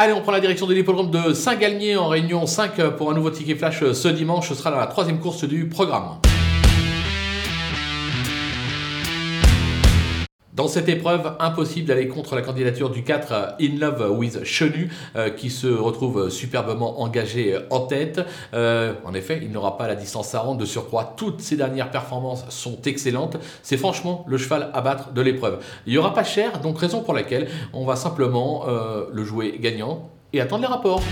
Allez, on prend la direction de l'hippodrome de Saint-Galmier en réunion 5 pour un nouveau ticket flash ce dimanche. Ce sera dans la troisième course du programme. Dans cette épreuve, impossible d'aller contre la candidature du 4 euh, In Love with Chenu, euh, qui se retrouve superbement engagé euh, en tête. en effet, il n'aura pas la distance à rendre. De surcroît, toutes ses dernières performances sont excellentes. C'est franchement le cheval à battre de l'épreuve. Il n'y aura pas cher, donc raison pour laquelle on va simplement le jouer gagnant et attendre les rapports.